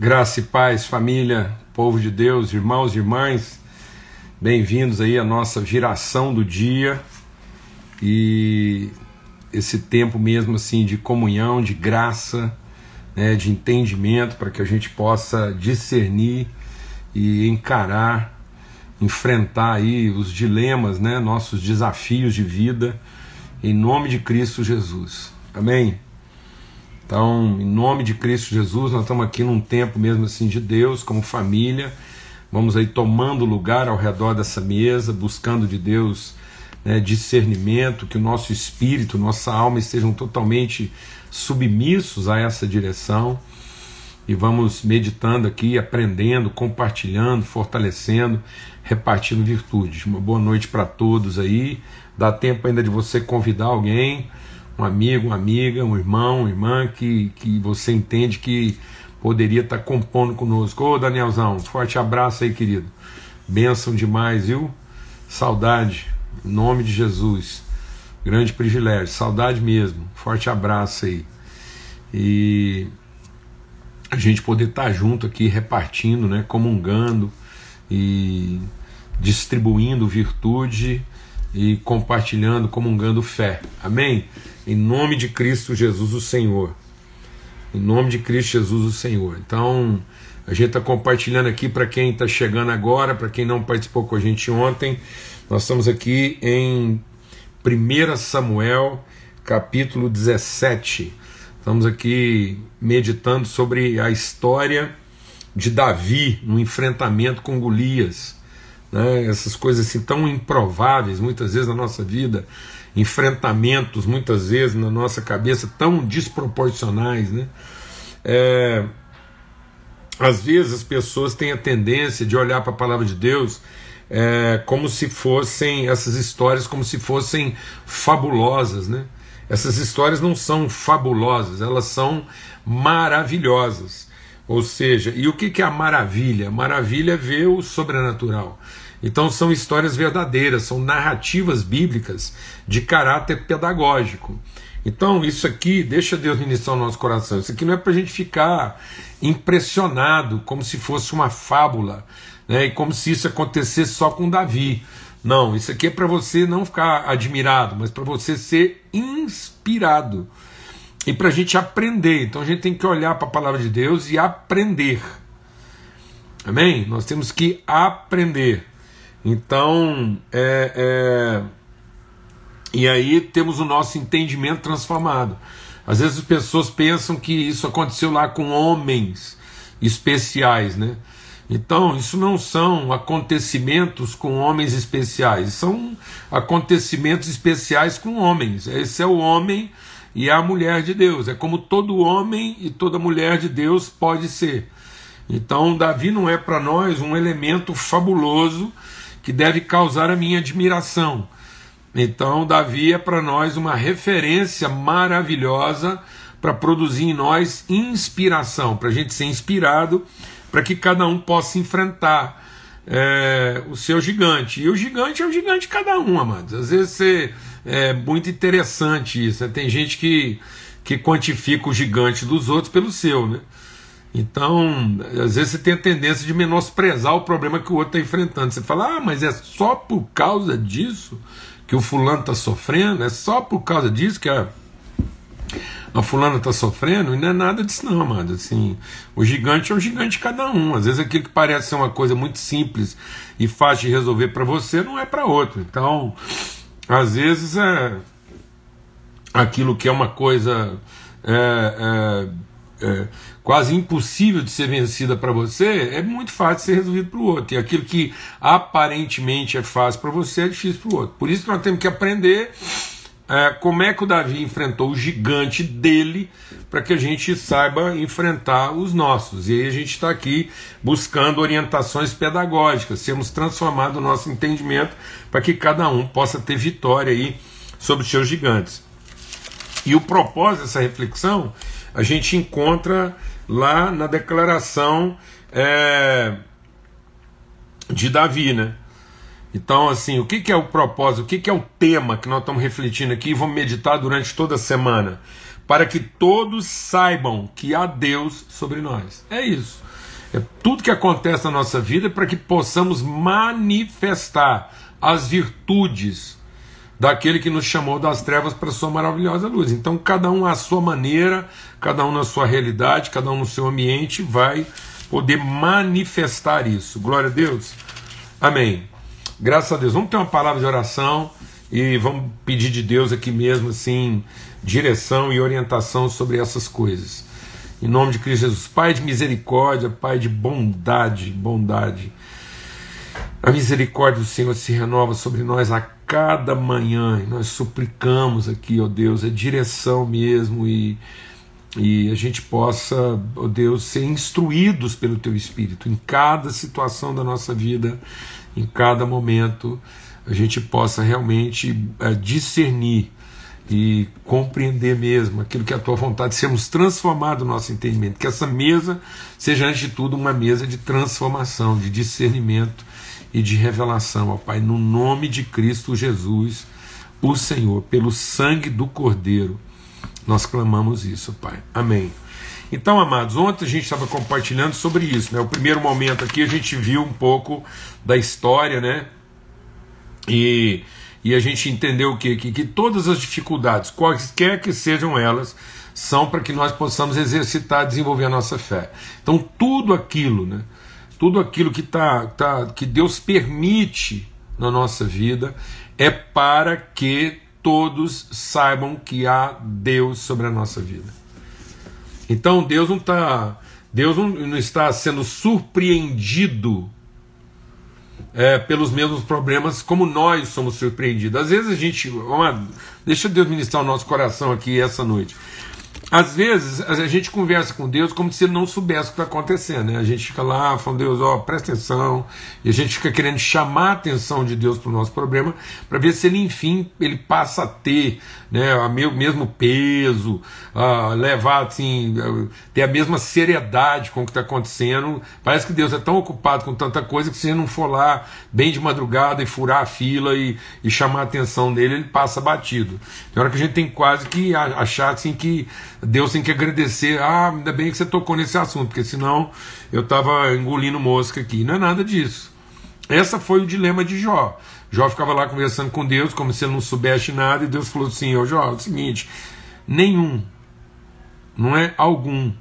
Graça e paz, família, povo de Deus, irmãos e irmãs, bem-vindos aí à nossa viração do dia e esse tempo mesmo assim de comunhão, de graça, né, de entendimento para que a gente possa discernir e encarar, enfrentar aí os dilemas, né, nossos desafios de vida em nome de Cristo Jesus. Amém. Então, em nome de Cristo Jesus, nós estamos aqui num tempo mesmo assim de Deus, como família. Vamos aí tomando lugar ao redor dessa mesa, buscando de Deus né, discernimento, que o nosso espírito, nossa alma estejam totalmente submissos a essa direção. E vamos meditando aqui, aprendendo, compartilhando, fortalecendo, repartindo virtudes. Uma boa noite para todos aí. Dá tempo ainda de você convidar alguém um amigo, uma amiga, um irmão, uma irmã que, que você entende que poderia estar compondo conosco. Ô Danielzão, forte abraço aí, querido. Bênção demais, viu? Saudade, em nome de Jesus. Grande privilégio, saudade mesmo. Forte abraço aí. E a gente poder estar junto aqui, repartindo, né, comungando e distribuindo virtude e compartilhando, comungando fé. Amém? Em nome de Cristo Jesus, o Senhor. Em nome de Cristo Jesus, o Senhor. Então, a gente está compartilhando aqui para quem está chegando agora, para quem não participou com a gente ontem. Nós estamos aqui em 1 Samuel, capítulo 17. Estamos aqui meditando sobre a história de Davi no enfrentamento com Golias. Né? Essas coisas assim tão improváveis, muitas vezes na nossa vida enfrentamentos, muitas vezes na nossa cabeça, tão desproporcionais. Né? É, às vezes as pessoas têm a tendência de olhar para a palavra de Deus é, como se fossem essas histórias como se fossem fabulosas, né? Essas histórias não são fabulosas, elas são maravilhosas. Ou seja, e o que é a maravilha? Maravilha é ver o sobrenatural. Então são histórias verdadeiras, são narrativas bíblicas de caráter pedagógico. Então, isso aqui, deixa Deus ministrar o nosso coração. Isso aqui não é para a gente ficar impressionado, como se fosse uma fábula, né? e como se isso acontecesse só com Davi. Não, isso aqui é para você não ficar admirado, mas para você ser inspirado. E para a gente aprender. Então a gente tem que olhar para a palavra de Deus e aprender. Amém? Nós temos que aprender. Então, é, é, e aí temos o nosso entendimento transformado. Às vezes as pessoas pensam que isso aconteceu lá com homens especiais, né? Então, isso não são acontecimentos com homens especiais, são acontecimentos especiais com homens. Esse é o homem e a mulher de Deus. É como todo homem e toda mulher de Deus pode ser. Então, Davi não é para nós um elemento fabuloso que deve causar a minha admiração. Então, Davi é para nós uma referência maravilhosa para produzir em nós inspiração, para a gente ser inspirado, para que cada um possa enfrentar é, o seu gigante. E o gigante é o gigante de cada um, amados. Às vezes é muito interessante isso. Né? Tem gente que, que quantifica o gigante dos outros pelo seu, né? Então, às vezes você tem a tendência de menosprezar o problema que o outro está enfrentando. Você fala, ah, mas é só por causa disso que o fulano está sofrendo? É só por causa disso que a, a fulana está sofrendo? E não é nada disso, não, amado. Assim, o gigante é um gigante de cada um. Às vezes aquilo que parece ser uma coisa muito simples e fácil de resolver para você não é para outro. Então, às vezes é aquilo que é uma coisa. É, é, é, quase impossível de ser vencida para você, é muito fácil ser resolvido para o outro. E aquilo que aparentemente é fácil para você é difícil para o outro. Por isso que nós temos que aprender é, como é que o Davi enfrentou o gigante dele, para que a gente saiba enfrentar os nossos. E aí a gente está aqui buscando orientações pedagógicas, sermos transformados o nosso entendimento para que cada um possa ter vitória aí sobre os seus gigantes. E o propósito dessa reflexão a gente encontra lá na declaração é, de Davi, né? Então, assim, o que, que é o propósito, o que, que é o tema que nós estamos refletindo aqui e vamos meditar durante toda a semana? para que todos saibam que há Deus sobre nós. É isso. É tudo que acontece na nossa vida para que possamos manifestar as virtudes daquele que nos chamou das trevas para a sua maravilhosa luz. Então, cada um à sua maneira, cada um na sua realidade, cada um no seu ambiente vai poder manifestar isso. Glória a Deus. Amém. Graças a Deus. Vamos ter uma palavra de oração e vamos pedir de Deus aqui mesmo, assim, direção e orientação sobre essas coisas. Em nome de Cristo Jesus, Pai de misericórdia, Pai de bondade, bondade. A misericórdia do Senhor se renova sobre nós a cada manhã e nós suplicamos aqui, ó Deus, a direção mesmo e, e a gente possa, ó Deus, ser instruídos pelo Teu Espírito. Em cada situação da nossa vida, em cada momento, a gente possa realmente é, discernir e compreender mesmo aquilo que é a tua vontade, sermos transformados no nosso entendimento, que essa mesa seja, antes de tudo, uma mesa de transformação, de discernimento e de revelação, ó Pai, no nome de Cristo Jesus, o Senhor, pelo sangue do Cordeiro, nós clamamos isso, Pai. Amém. Então, amados, ontem a gente estava compartilhando sobre isso, né? O primeiro momento aqui a gente viu um pouco da história, né? E e a gente entendeu o quê? Que, que todas as dificuldades, quaisquer que sejam elas, são para que nós possamos exercitar, desenvolver a nossa fé. Então tudo aquilo, né? Tudo aquilo que tá, tá, que Deus permite na nossa vida é para que todos saibam que há Deus sobre a nossa vida. Então Deus não está Deus não, não está sendo surpreendido é, pelos mesmos problemas, como nós somos surpreendidos. Às vezes a gente. Uma, deixa Deus ministrar o nosso coração aqui essa noite. Às vezes a gente conversa com Deus como se ele não soubesse o que está acontecendo. Né? A gente fica lá falando, Deus, ó, presta atenção. E a gente fica querendo chamar a atenção de Deus para o nosso problema, para ver se ele, enfim, ele passa a ter né, o mesmo peso, a levar assim, ter a mesma seriedade com o que está acontecendo. Parece que Deus é tão ocupado com tanta coisa que se ele não for lá bem de madrugada e furar a fila e, e chamar a atenção dele, ele passa batido. Tem hora que a gente tem quase que achar assim que Deus tem que agradecer. Ah, ainda bem que você tocou nesse assunto, porque senão eu estava engolindo mosca aqui. Não é nada disso. Essa foi o dilema de Jó. Jó ficava lá conversando com Deus, como se ele não soubesse nada, e Deus falou assim: Jó, é o seguinte, nenhum, não é algum,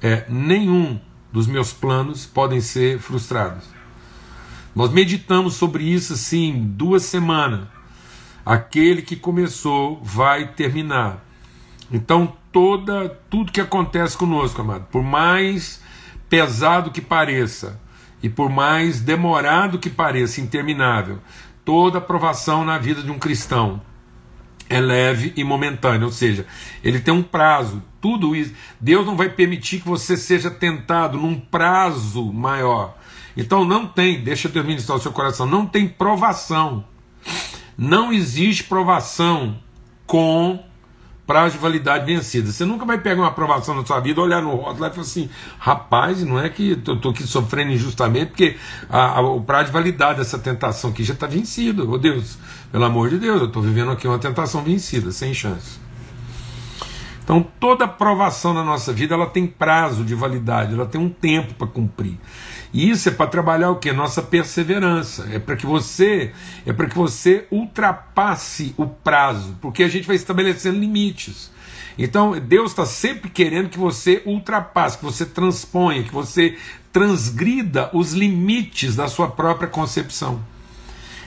é nenhum dos meus planos podem ser frustrados. Nós meditamos sobre isso assim duas semanas. Aquele que começou vai terminar. Então toda tudo que acontece conosco, amado, por mais pesado que pareça e por mais demorado que pareça, interminável, toda aprovação na vida de um cristão é leve e momentânea, ou seja, ele tem um prazo. Tudo isso, Deus não vai permitir que você seja tentado num prazo maior. Então não tem, deixa Deus ministrar o seu coração, não tem provação. Não existe provação com prazo de validade vencida. Você nunca vai pegar uma aprovação na sua vida, olhar no rótulo e falar assim: rapaz, não é que eu estou aqui sofrendo injustamente, porque a, a, o prazo de validade dessa tentação aqui já está vencido. Oh Deus, pelo amor de Deus, eu estou vivendo aqui uma tentação vencida, sem chance. Então, toda aprovação na nossa vida ela tem prazo de validade, ela tem um tempo para cumprir. E isso é para trabalhar o que? Nossa perseverança. É para que você é para que você ultrapasse o prazo, porque a gente vai estabelecendo limites. Então Deus está sempre querendo que você ultrapasse, que você transponha, que você transgrida os limites da sua própria concepção.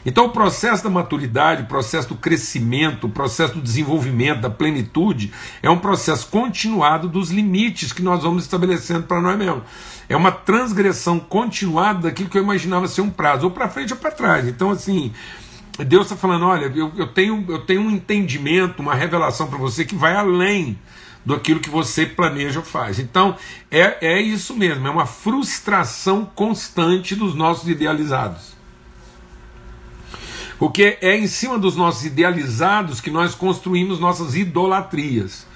Então, o processo da maturidade, o processo do crescimento, o processo do desenvolvimento, da plenitude, é um processo continuado dos limites que nós vamos estabelecendo para nós mesmos. É uma transgressão continuada daquilo que eu imaginava ser um prazo, ou para frente ou para trás. Então, assim, Deus está falando: olha, eu, eu, tenho, eu tenho um entendimento, uma revelação para você que vai além do aquilo que você planeja ou faz. Então, é, é isso mesmo, é uma frustração constante dos nossos idealizados. Porque é em cima dos nossos idealizados que nós construímos nossas idolatrias.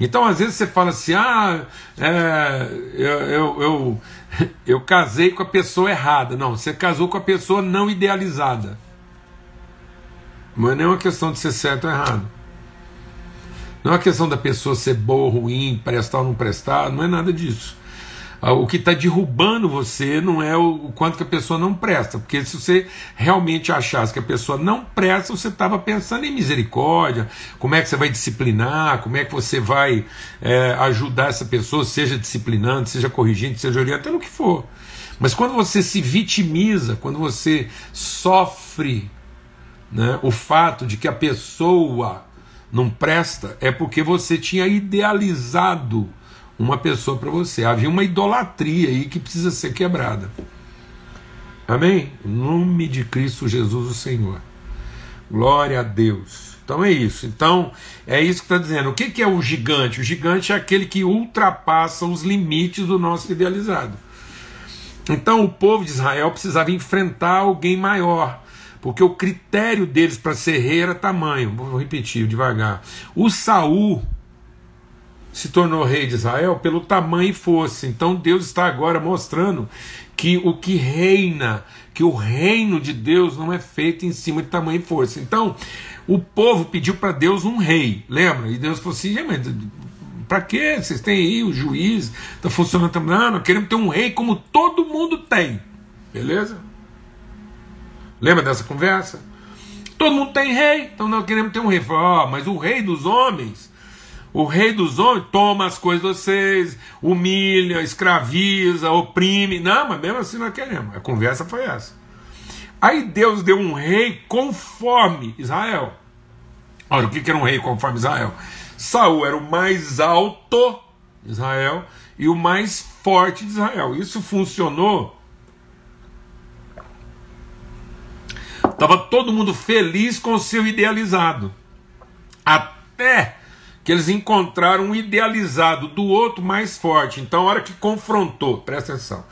Então, às vezes você fala assim: ah, é, eu, eu, eu, eu casei com a pessoa errada. Não, você casou com a pessoa não idealizada. Não é uma questão de ser certo ou errado. Não é uma questão da pessoa ser boa ou ruim, prestar ou não prestar, não é nada disso. Ah, o que está derrubando você não é o quanto que a pessoa não presta, porque se você realmente achasse que a pessoa não presta, você estava pensando em misericórdia, como é que você vai disciplinar, como é que você vai é, ajudar essa pessoa, seja disciplinando, seja corrigindo, seja orientando, o que for. Mas quando você se vitimiza, quando você sofre né, o fato de que a pessoa não presta, é porque você tinha idealizado uma pessoa para você. Havia uma idolatria aí que precisa ser quebrada. Amém? Em nome de Cristo Jesus, o Senhor. Glória a Deus. Então é isso. Então é isso que está dizendo. O que, que é o gigante? O gigante é aquele que ultrapassa os limites do nosso idealizado. Então o povo de Israel precisava enfrentar alguém maior, porque o critério deles para ser rei era tamanho. Vou repetir devagar. O Saul se tornou rei de Israel pelo tamanho e força. Então Deus está agora mostrando que o que reina, que o reino de Deus não é feito em cima de tamanho e força. Então, o povo pediu para Deus um rei, lembra? E Deus falou assim: para que vocês têm aí o juiz, está funcionando também. Não, nós queremos ter um rei como todo mundo tem, beleza? Lembra dessa conversa? Todo mundo tem rei, então nós queremos ter um rei. Falou, oh, mas o rei dos homens o rei dos homens toma as coisas de vocês, humilha, escraviza, oprime. Não, mas mesmo assim nós queremos. A conversa foi essa. Aí Deus deu um rei conforme Israel. Olha, o que era um rei conforme Israel? Saul era o mais alto de Israel e o mais forte de Israel. Isso funcionou. Estava todo mundo feliz com o seu idealizado. Até que eles encontraram um idealizado do outro mais forte. Então, a hora que confrontou, presta atenção,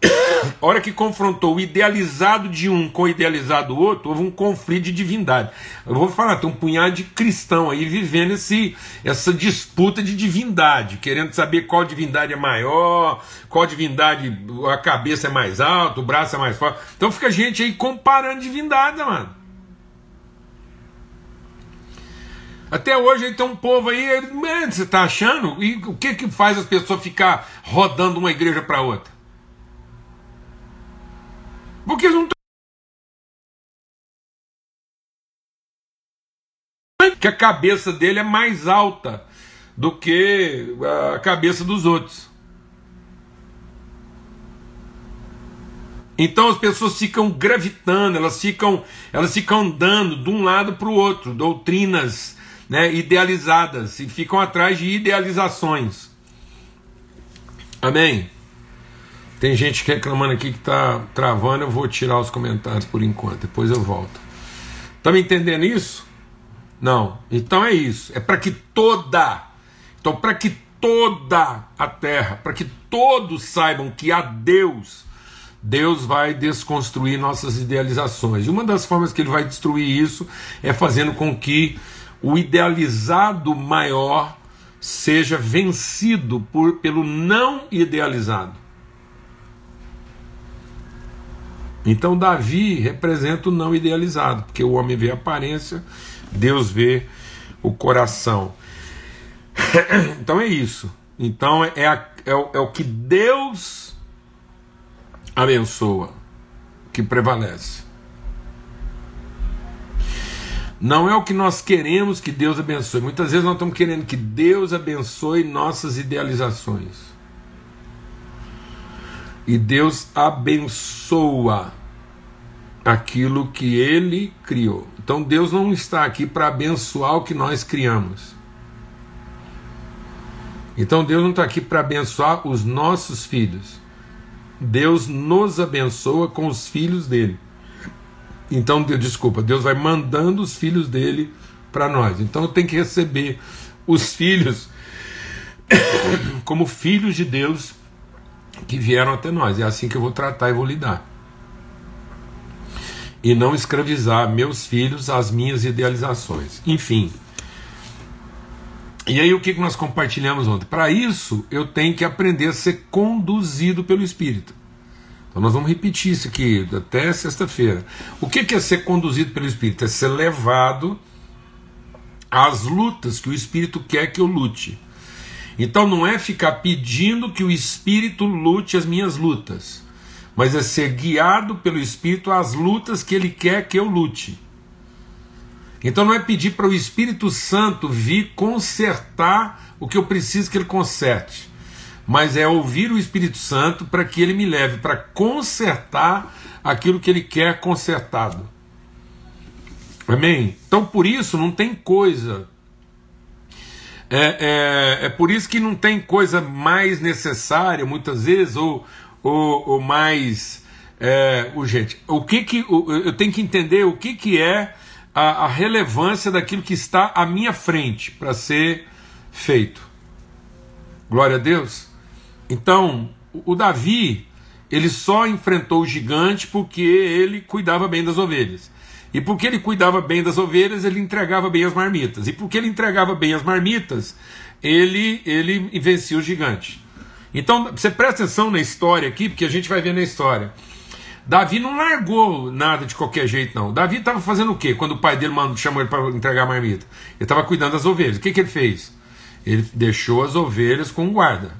a hora que confrontou o idealizado de um com o idealizado do outro, houve um conflito de divindade. Eu vou falar, tem um punhado de cristão aí vivendo esse, essa disputa de divindade, querendo saber qual divindade é maior, qual divindade a cabeça é mais alta, o braço é mais forte. Então fica gente aí comparando divindade, mano. Até hoje tem um povo aí, ele, você está achando? E o que, que faz as pessoas ficar rodando uma igreja para outra? Porque eles não que a cabeça dele é mais alta do que a cabeça dos outros. Então as pessoas ficam gravitando, elas ficam, elas ficam andando de um lado para o outro, doutrinas né, idealizadas e ficam atrás de idealizações. Amém? Tem gente reclamando aqui que está travando, eu vou tirar os comentários por enquanto, depois eu volto. Está me entendendo isso? Não. Então é isso. É para que toda, então para que toda a terra, para que todos saibam que há Deus, Deus vai desconstruir nossas idealizações. E uma das formas que ele vai destruir isso é fazendo com que o idealizado maior seja vencido por, pelo não idealizado. Então, Davi representa o não idealizado, porque o homem vê a aparência, Deus vê o coração. Então é isso. Então é, a, é, o, é o que Deus abençoa que prevalece. Não é o que nós queremos que Deus abençoe. Muitas vezes nós estamos querendo que Deus abençoe nossas idealizações. E Deus abençoa aquilo que Ele criou. Então Deus não está aqui para abençoar o que nós criamos. Então Deus não está aqui para abençoar os nossos filhos. Deus nos abençoa com os filhos dele. Então, desculpa, Deus vai mandando os filhos dele para nós. Então, tem que receber os filhos como filhos de Deus que vieram até nós. É assim que eu vou tratar e vou lidar. E não escravizar meus filhos às minhas idealizações. Enfim. E aí, o que nós compartilhamos ontem? Para isso, eu tenho que aprender a ser conduzido pelo Espírito. Então nós vamos repetir isso aqui até sexta-feira. O que é ser conduzido pelo Espírito? É ser levado as lutas que o Espírito quer que eu lute. Então não é ficar pedindo que o Espírito lute as minhas lutas, mas é ser guiado pelo Espírito às lutas que ele quer que eu lute. Então não é pedir para o Espírito Santo vir consertar o que eu preciso que ele conserte, mas é ouvir o Espírito Santo para que ele me leve para consertar aquilo que ele quer consertado. Amém? Então por isso não tem coisa é, é, é por isso que não tem coisa mais necessária, muitas vezes, ou, ou, ou mais é, urgente. O que que, eu tenho que entender o que, que é a, a relevância daquilo que está à minha frente para ser feito. Glória a Deus. Então, o Davi, ele só enfrentou o gigante porque ele cuidava bem das ovelhas. E porque ele cuidava bem das ovelhas, ele entregava bem as marmitas. E porque ele entregava bem as marmitas, ele, ele vencia o gigante. Então, você presta atenção na história aqui, porque a gente vai ver na história. Davi não largou nada de qualquer jeito, não. Davi estava fazendo o quê? Quando o pai dele mandou, chamou ele para entregar a marmita? Ele estava cuidando das ovelhas. O que, que ele fez? Ele deixou as ovelhas com guarda.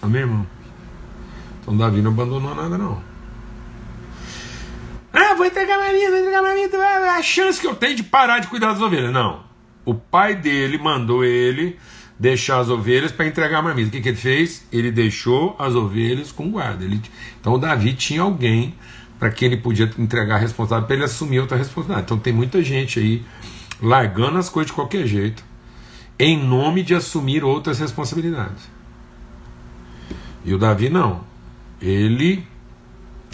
Amém, irmão? Então Davi não abandonou nada, não. Ah, vou entregar a vida, vou entregar é a chance que eu tenho de parar de cuidar das ovelhas. Não. O pai dele mandou ele deixar as ovelhas para entregar a marmita. O que, que ele fez? Ele deixou as ovelhas com guarda. Ele, então Davi tinha alguém para que ele podia entregar a responsabilidade para ele assumir outra responsabilidade. Então tem muita gente aí largando as coisas de qualquer jeito em nome de assumir outras responsabilidades. E o Davi não. Ele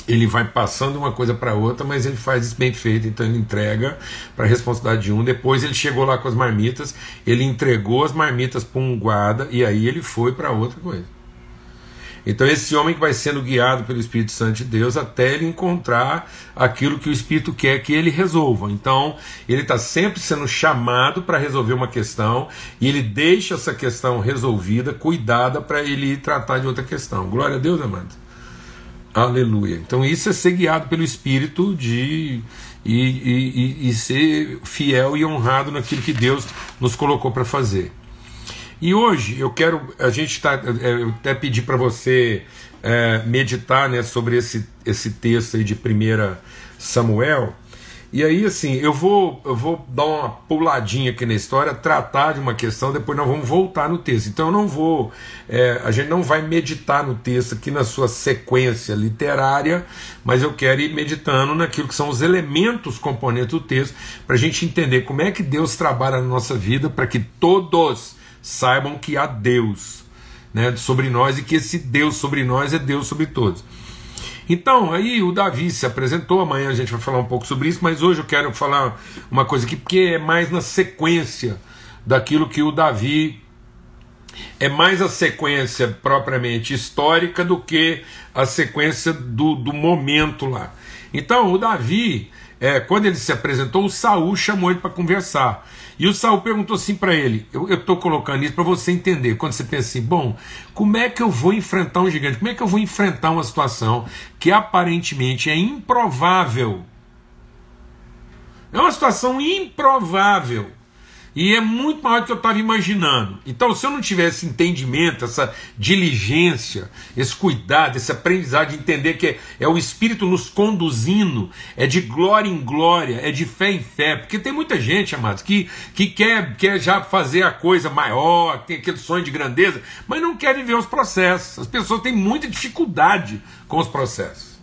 ele vai passando uma coisa para outra, mas ele faz isso bem feito, então ele entrega para a responsabilidade de um. Depois ele chegou lá com as marmitas, ele entregou as marmitas para um guarda e aí ele foi para outra coisa. Então, esse homem que vai sendo guiado pelo Espírito Santo de Deus até ele encontrar aquilo que o Espírito quer que ele resolva. Então, ele está sempre sendo chamado para resolver uma questão e ele deixa essa questão resolvida, cuidada, para ele tratar de outra questão. Glória a Deus, amado. Aleluia. Então isso é ser guiado pelo Espírito de e, e, e ser fiel e honrado naquilo que Deus nos colocou para fazer. E hoje eu quero, a gente está, é, eu até pedir para você é, meditar né, sobre esse, esse texto aí de 1 Samuel, e aí, assim, eu vou, eu vou dar uma puladinha aqui na história, tratar de uma questão, depois nós vamos voltar no texto. Então eu não vou, é, a gente não vai meditar no texto aqui na sua sequência literária, mas eu quero ir meditando naquilo que são os elementos componentes do texto, para a gente entender como é que Deus trabalha na nossa vida, para que todos saibam que há Deus né, sobre nós e que esse Deus sobre nós é Deus sobre todos. Então, aí o Davi se apresentou, amanhã a gente vai falar um pouco sobre isso, mas hoje eu quero falar uma coisa aqui, porque é mais na sequência daquilo que o Davi. É mais a sequência propriamente histórica do que a sequência do, do momento lá. Então, o Davi, é, quando ele se apresentou, o Saul chamou ele para conversar. E o Saul perguntou assim para ele: eu estou colocando isso para você entender. Quando você pensa assim, bom, como é que eu vou enfrentar um gigante? Como é que eu vou enfrentar uma situação que aparentemente é improvável? É uma situação improvável. E é muito maior do que eu estava imaginando. Então, se eu não tivesse entendimento, essa diligência, esse cuidado, esse aprendizado de entender que é, é, o Espírito nos conduzindo, é de glória em glória, é de fé em fé. Porque tem muita gente, amados, que, que quer, quer já fazer a coisa maior, tem aquele sonho de grandeza, mas não quer viver os processos. As pessoas têm muita dificuldade com os processos.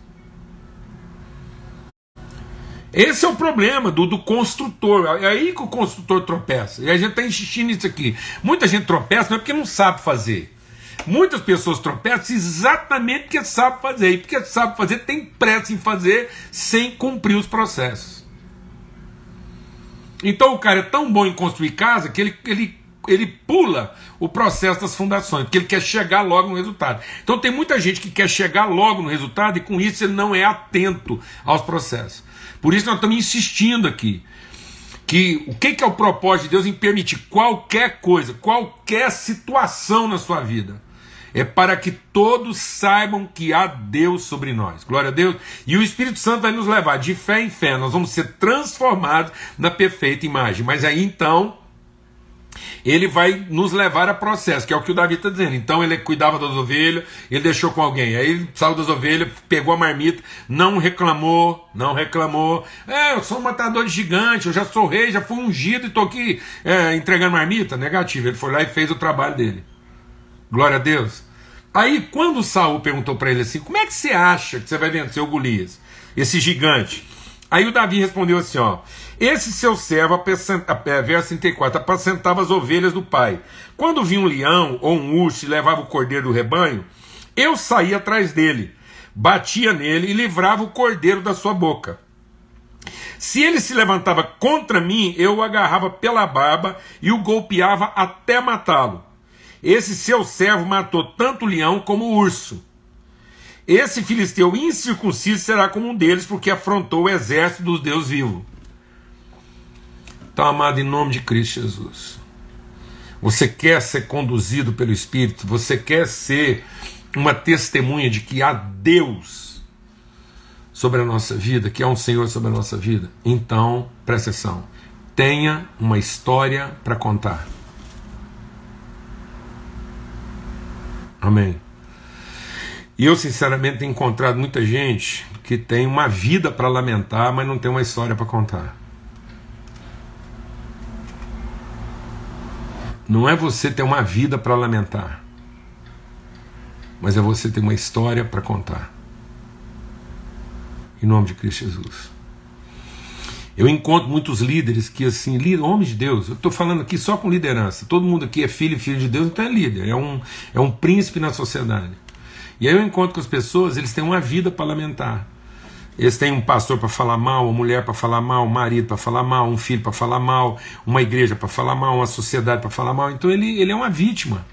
Esse é o problema do, do construtor. É aí que o construtor tropeça. E a gente está insistindo nisso aqui. Muita gente tropeça não é porque não sabe fazer. Muitas pessoas tropeçam exatamente porque sabe fazer. E porque sabe fazer, tem pressa em fazer sem cumprir os processos. Então o cara é tão bom em construir casa que ele, ele, ele pula o processo das fundações, porque ele quer chegar logo no resultado. Então tem muita gente que quer chegar logo no resultado e com isso ele não é atento aos processos. Por isso nós estamos insistindo aqui que o que, é o propósito de Deus em permitir qualquer coisa, qualquer situação na sua vida, é para que todos saibam que há Deus sobre nós. Glória a Deus. E o Espírito Santo vai nos levar de fé em fé. Nós vamos ser transformados na perfeita imagem. Mas aí então ele vai nos levar a processo, que é o que o Davi está dizendo. Então ele cuidava das ovelhas, ele deixou com alguém. Aí ele saiu das ovelhas, pegou a marmita, não reclamou, não reclamou. É, eu sou um matador de gigante, eu já sou rei, já fui ungido e estou aqui é, entregando marmita. Negativo, ele foi lá e fez o trabalho dele. Glória a Deus. Aí quando Saul perguntou para ele assim: como é que você acha que você vai vencer o Golias, esse gigante? Aí o Davi respondeu assim: ó. Esse seu servo, é, verso 34, apacentava as ovelhas do pai. Quando vinha um leão ou um urso e levava o cordeiro do rebanho, eu saía atrás dele, batia nele e livrava o cordeiro da sua boca. Se ele se levantava contra mim, eu o agarrava pela barba e o golpeava até matá-lo. Esse seu servo matou tanto o leão como o urso. Esse filisteu incircunciso será como um deles, porque afrontou o exército dos Deus vivos. Então, amado, em nome de Cristo Jesus, você quer ser conduzido pelo Espírito, você quer ser uma testemunha de que há Deus sobre a nossa vida, que há um Senhor sobre a nossa vida, então, presta atenção, tenha uma história para contar. Amém. E eu, sinceramente, tenho encontrado muita gente que tem uma vida para lamentar, mas não tem uma história para contar. Não é você ter uma vida para lamentar, mas é você ter uma história para contar. Em nome de Cristo Jesus. Eu encontro muitos líderes que, assim, homens de Deus, eu estou falando aqui só com liderança. Todo mundo aqui é filho e filho de Deus, então é líder, é um, é um príncipe na sociedade. E aí eu encontro com as pessoas, eles têm uma vida para lamentar. Eles têm um pastor para falar mal, uma mulher para falar mal, um marido para falar mal, um filho para falar mal, uma igreja para falar mal, uma sociedade para falar mal. Então ele, ele é uma vítima.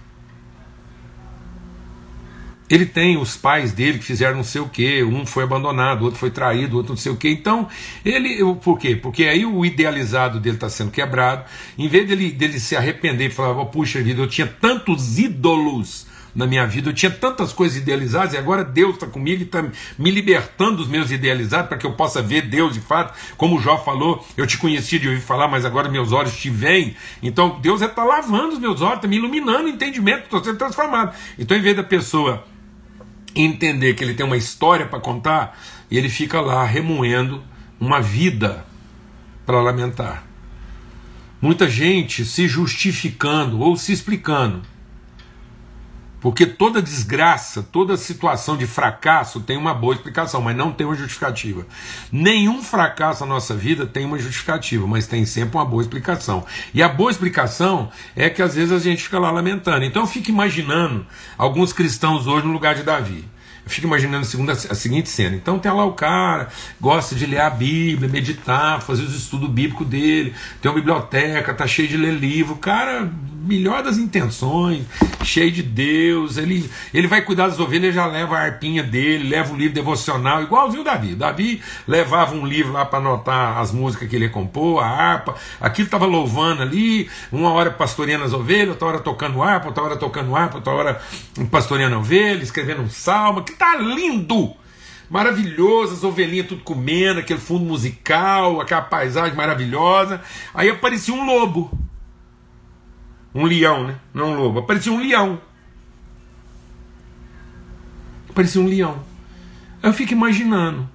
Ele tem os pais dele que fizeram não sei o que, um foi abandonado, outro foi traído, outro não sei o que. Então, ele. Por quê? Porque aí o idealizado dele está sendo quebrado. Em vez dele, dele se arrepender e falar, oh, puxa vida, eu tinha tantos ídolos na minha vida. Eu tinha tantas coisas idealizadas e agora Deus está comigo e está me libertando dos meus idealizados para que eu possa ver Deus de fato. Como Jó falou, eu te conheci de ouvir falar, mas agora meus olhos te veem. Então Deus está lavando os meus olhos, está me iluminando o entendimento, estou sendo transformado. Então, em vez da pessoa entender que ele tem uma história para contar, ele fica lá remoendo uma vida para lamentar. Muita gente se justificando ou se explicando porque toda desgraça, toda situação de fracasso tem uma boa explicação, mas não tem uma justificativa. Nenhum fracasso na nossa vida tem uma justificativa, mas tem sempre uma boa explicação. E a boa explicação é que às vezes a gente fica lá lamentando. Então eu fico imaginando alguns cristãos hoje no lugar de Davi. Eu fico imaginando a, segunda, a seguinte cena. Então tem lá o cara, gosta de ler a Bíblia, meditar, fazer os estudos bíblicos dele, tem uma biblioteca, tá cheio de ler livro. Cara, melhor das intenções, cheio de Deus. Ele, ele vai cuidar das ovelhas, já leva a arpinha dele, leva o livro devocional, igualzinho o Davi. Davi levava um livro lá para anotar as músicas que ele ia compor, a harpa. Aquilo estava louvando ali, uma hora pastoreando as ovelhas, outra hora tocando harpa, outra hora tocando harpa, outra hora pastoreando a ovelha, escrevendo um salmo tá lindo! Maravilhoso, as ovelhinhas tudo comendo, aquele fundo musical, aquela paisagem maravilhosa. Aí aparecia um lobo. Um leão, né? Não um lobo. Aparecia um leão. Aparecia um leão. Eu fico imaginando.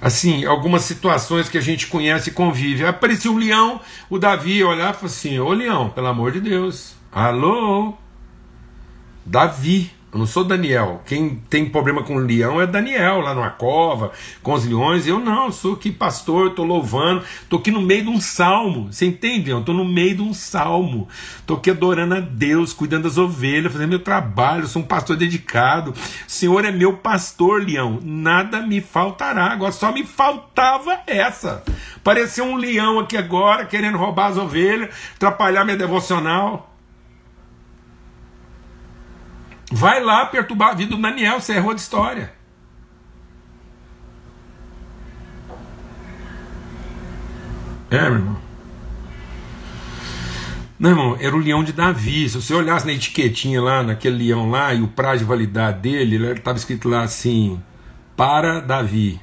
Assim, algumas situações que a gente conhece e convive. Aí aparecia um leão, o Davi olhava e assim: Ô leão, pelo amor de Deus. Alô? Davi. Eu não sou Daniel. Quem tem problema com leão é Daniel, lá numa cova, com os leões. Eu não, sou aqui pastor, estou louvando, estou aqui no meio de um salmo. Você entende? Eu estou no meio de um salmo. Estou aqui adorando a Deus, cuidando das ovelhas, fazendo meu trabalho, sou um pastor dedicado. O Senhor é meu pastor, leão. Nada me faltará. Agora só me faltava essa. Pareceu um leão aqui agora, querendo roubar as ovelhas, atrapalhar minha devocional. Vai lá perturbar a vida do Daniel, você errou de história. É, meu irmão. Não, irmão, era o leão de Davi. Se você olhasse na etiquetinha lá, naquele leão lá, e o prazo de validade dele, estava escrito lá assim: para Davi.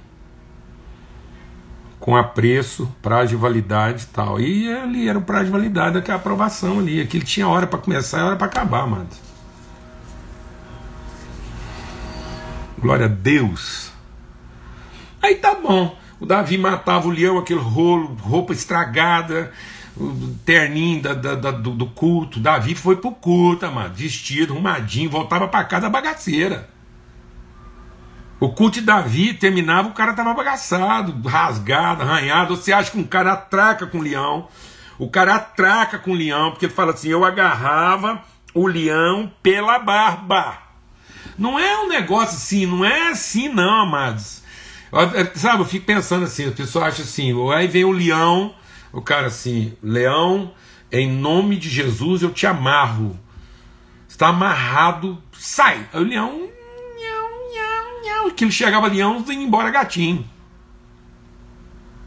Com apreço, prazo de validade e tal. E ali era o prazo de validade, que é a aprovação ali. Aquilo tinha hora para começar e hora para acabar, mano. Glória a Deus. Aí tá bom. O Davi matava o leão, aquele rolo, roupa estragada, o terninho da, da, da, do, do, culto. Davi foi pro culto, mano, vestido, arrumadinho, voltava para casa bagaceira. O culto de Davi terminava, o cara tava bagaçado, rasgado, arranhado. Você acha que um cara atraca com o leão? O cara atraca com o leão, porque ele fala assim: eu agarrava o leão pela barba. Não é um negócio assim, não é assim, não, amados. Sabe, eu fico pensando assim, as pessoas acham assim, aí vem o leão o cara assim, leão, em nome de Jesus eu te amarro. Está amarrado, sai. Aí o leão, nhau, nhau, nhau. Que ele chegava leão e embora gatinho.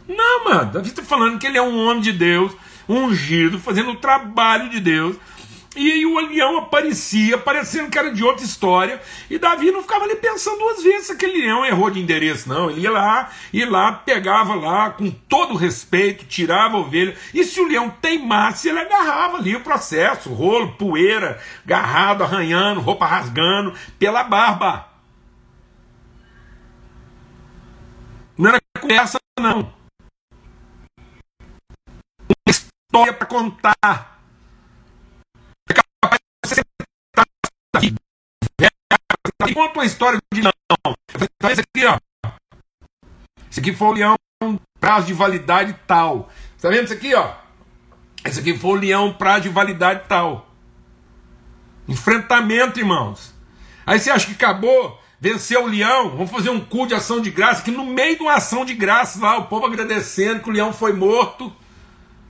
Não, mano, Davi está falando que ele é um homem de Deus, ungido, fazendo o trabalho de Deus. E aí o leão aparecia, parecendo que era de outra história, e Davi não ficava ali pensando duas vezes se aquele leão errou de endereço, não. Ele ia lá, ia lá, pegava lá, com todo respeito, tirava a ovelha, e se o leão teimasse, ele agarrava ali o processo, rolo, poeira, garrado, arranhando, roupa rasgando, pela barba. Não era conversa, não. Uma história para contar conta uma história de não. Esse aqui, ó. Esse aqui foi o leão, prazo de validade tal. Tá vendo isso aqui, ó? Esse aqui foi o leão, prazo de validade tal. Enfrentamento, irmãos. Aí você acha que acabou? Venceu o leão, vamos fazer um cu de ação de graça, que no meio de uma ação de graça lá, o povo agradecendo que o leão foi morto,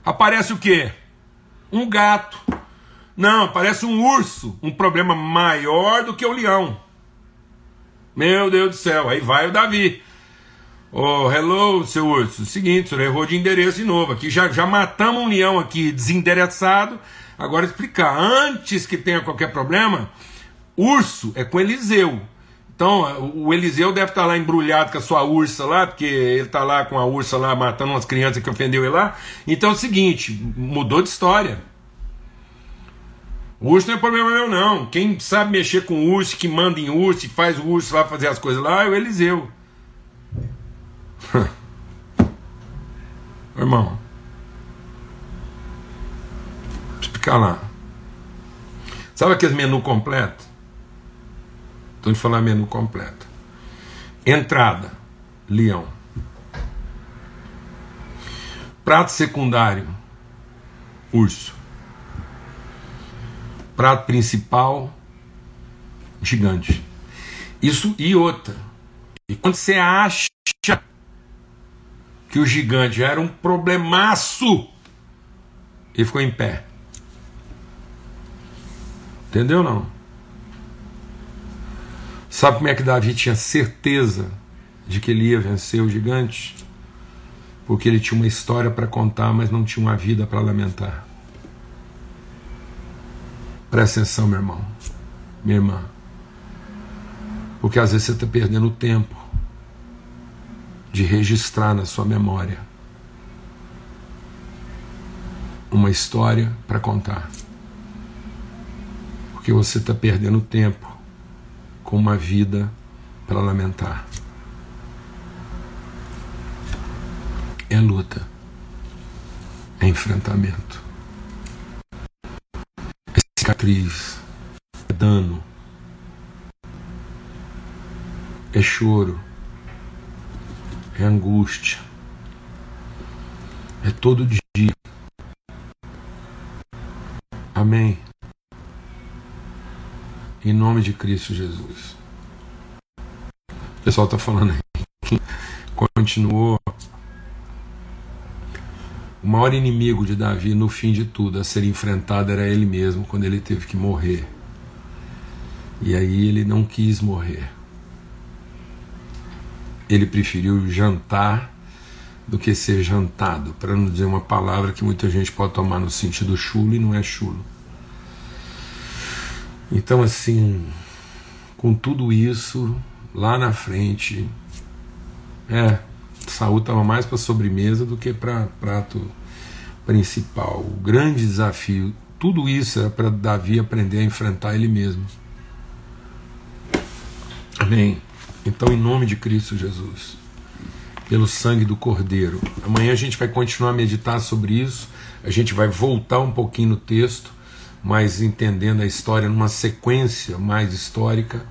aparece o quê? Um gato. Não, aparece um urso, um problema maior do que o leão. Meu Deus do céu, aí vai o Davi. Oh, hello, seu urso. Seguinte, o senhor errou de endereço de novo. Aqui já, já matamos um leão aqui desendereçado. Agora explicar. Antes que tenha qualquer problema, urso é com Eliseu. Então, o Eliseu deve estar lá embrulhado com a sua ursa lá, porque ele está lá com a ursa lá matando umas crianças que ofendeu ele lá. Então é o seguinte, mudou de história. O urso não é problema meu, não. Quem sabe mexer com o urso, que manda em urso, faz o urso lá fazer as coisas lá, é o Eliseu. Irmão, eu explicar lá. Sabe aquele menu completo? Estou te falando menu completo. Entrada, leão. Prato secundário, urso. Prato principal, gigante. Isso e outra. E quando você acha que o gigante era um problemaço, ele ficou em pé. Entendeu não? Sabe como é que Davi tinha certeza de que ele ia vencer o gigante? Porque ele tinha uma história para contar, mas não tinha uma vida para lamentar. Presta atenção, meu irmão, minha irmã. Porque às vezes você está perdendo o tempo de registrar na sua memória uma história para contar. Porque você está perdendo tempo com uma vida para lamentar. É luta, é enfrentamento cicatriz, é dano, é choro, é angústia, é todo dia. Amém. Em nome de Cristo Jesus. O pessoal está falando aí continuou o maior inimigo de Davi, no fim de tudo, a ser enfrentado era ele mesmo, quando ele teve que morrer. E aí ele não quis morrer. Ele preferiu jantar do que ser jantado, para não dizer uma palavra que muita gente pode tomar no sentido chulo e não é chulo. Então, assim, com tudo isso, lá na frente, é, Saúl estava mais para sobremesa do que para prato principal. O grande desafio, tudo isso era para Davi aprender a enfrentar ele mesmo. Amém. Então, em nome de Cristo Jesus, pelo sangue do Cordeiro. Amanhã a gente vai continuar a meditar sobre isso. A gente vai voltar um pouquinho no texto, mas entendendo a história numa sequência mais histórica.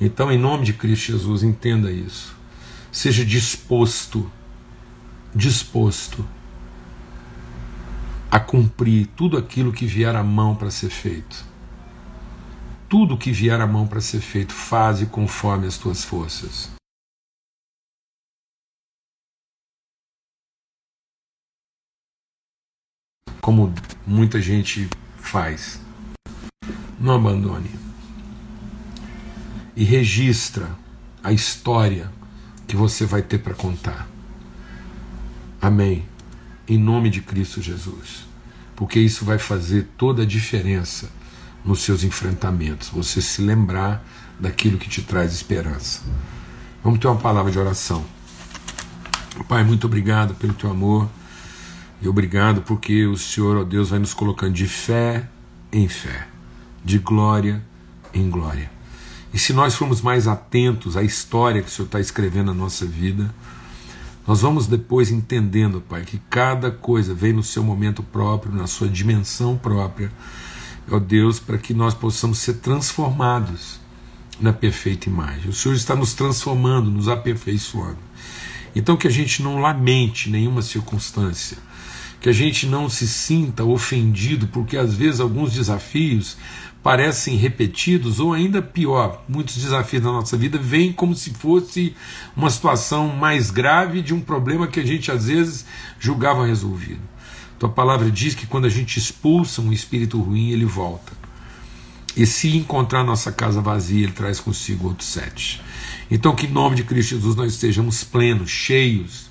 Então, em nome de Cristo Jesus, entenda isso. Seja disposto, disposto a cumprir tudo aquilo que vier à mão para ser feito tudo que vier à mão para ser feito, faze conforme as tuas forças. Como muita gente faz. Não abandone. E registra a história que você vai ter para contar. Amém. Em nome de Cristo Jesus. Porque isso vai fazer toda a diferença nos seus enfrentamentos, você se lembrar daquilo que te traz esperança. Vamos ter uma palavra de oração. Pai, muito obrigado pelo teu amor e obrigado porque o Senhor, ó Deus, vai nos colocando de fé em fé, de glória em glória. E se nós formos mais atentos à história que o Senhor está escrevendo na nossa vida, nós vamos depois entendendo, Pai, que cada coisa vem no seu momento próprio, na sua dimensão própria ó Deus, para que nós possamos ser transformados na perfeita imagem. O Senhor está nos transformando, nos aperfeiçoando. Então que a gente não lamente nenhuma circunstância, que a gente não se sinta ofendido, porque às vezes alguns desafios parecem repetidos, ou ainda pior, muitos desafios na nossa vida vêm como se fosse uma situação mais grave de um problema que a gente às vezes julgava resolvido. Tua palavra diz que quando a gente expulsa um espírito ruim, ele volta. E se encontrar nossa casa vazia, ele traz consigo outros sete. Então, que em nome de Cristo Jesus nós estejamos plenos, cheios,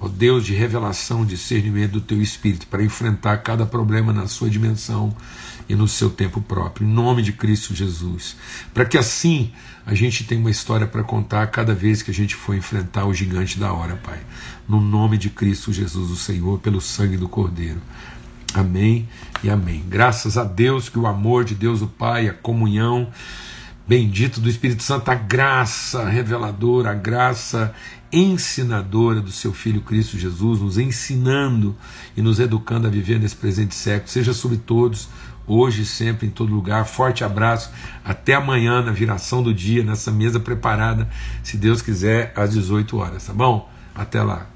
ó Deus, de revelação, discernimento do teu espírito, para enfrentar cada problema na sua dimensão e no seu tempo próprio, em nome de Cristo Jesus. Para que assim a gente tenha uma história para contar cada vez que a gente for enfrentar o gigante da hora, Pai. No nome de Cristo Jesus, o Senhor, pelo sangue do Cordeiro. Amém e amém. Graças a Deus que o amor de Deus, o Pai, a comunhão bendito do Espírito Santo, a graça reveladora, a graça ensinadora do seu Filho Cristo Jesus, nos ensinando e nos educando a viver nesse presente século, seja sobre todos hoje, sempre, em todo lugar. Forte abraço. Até amanhã, na viração do dia, nessa mesa preparada, se Deus quiser, às 18 horas, tá bom? Até lá.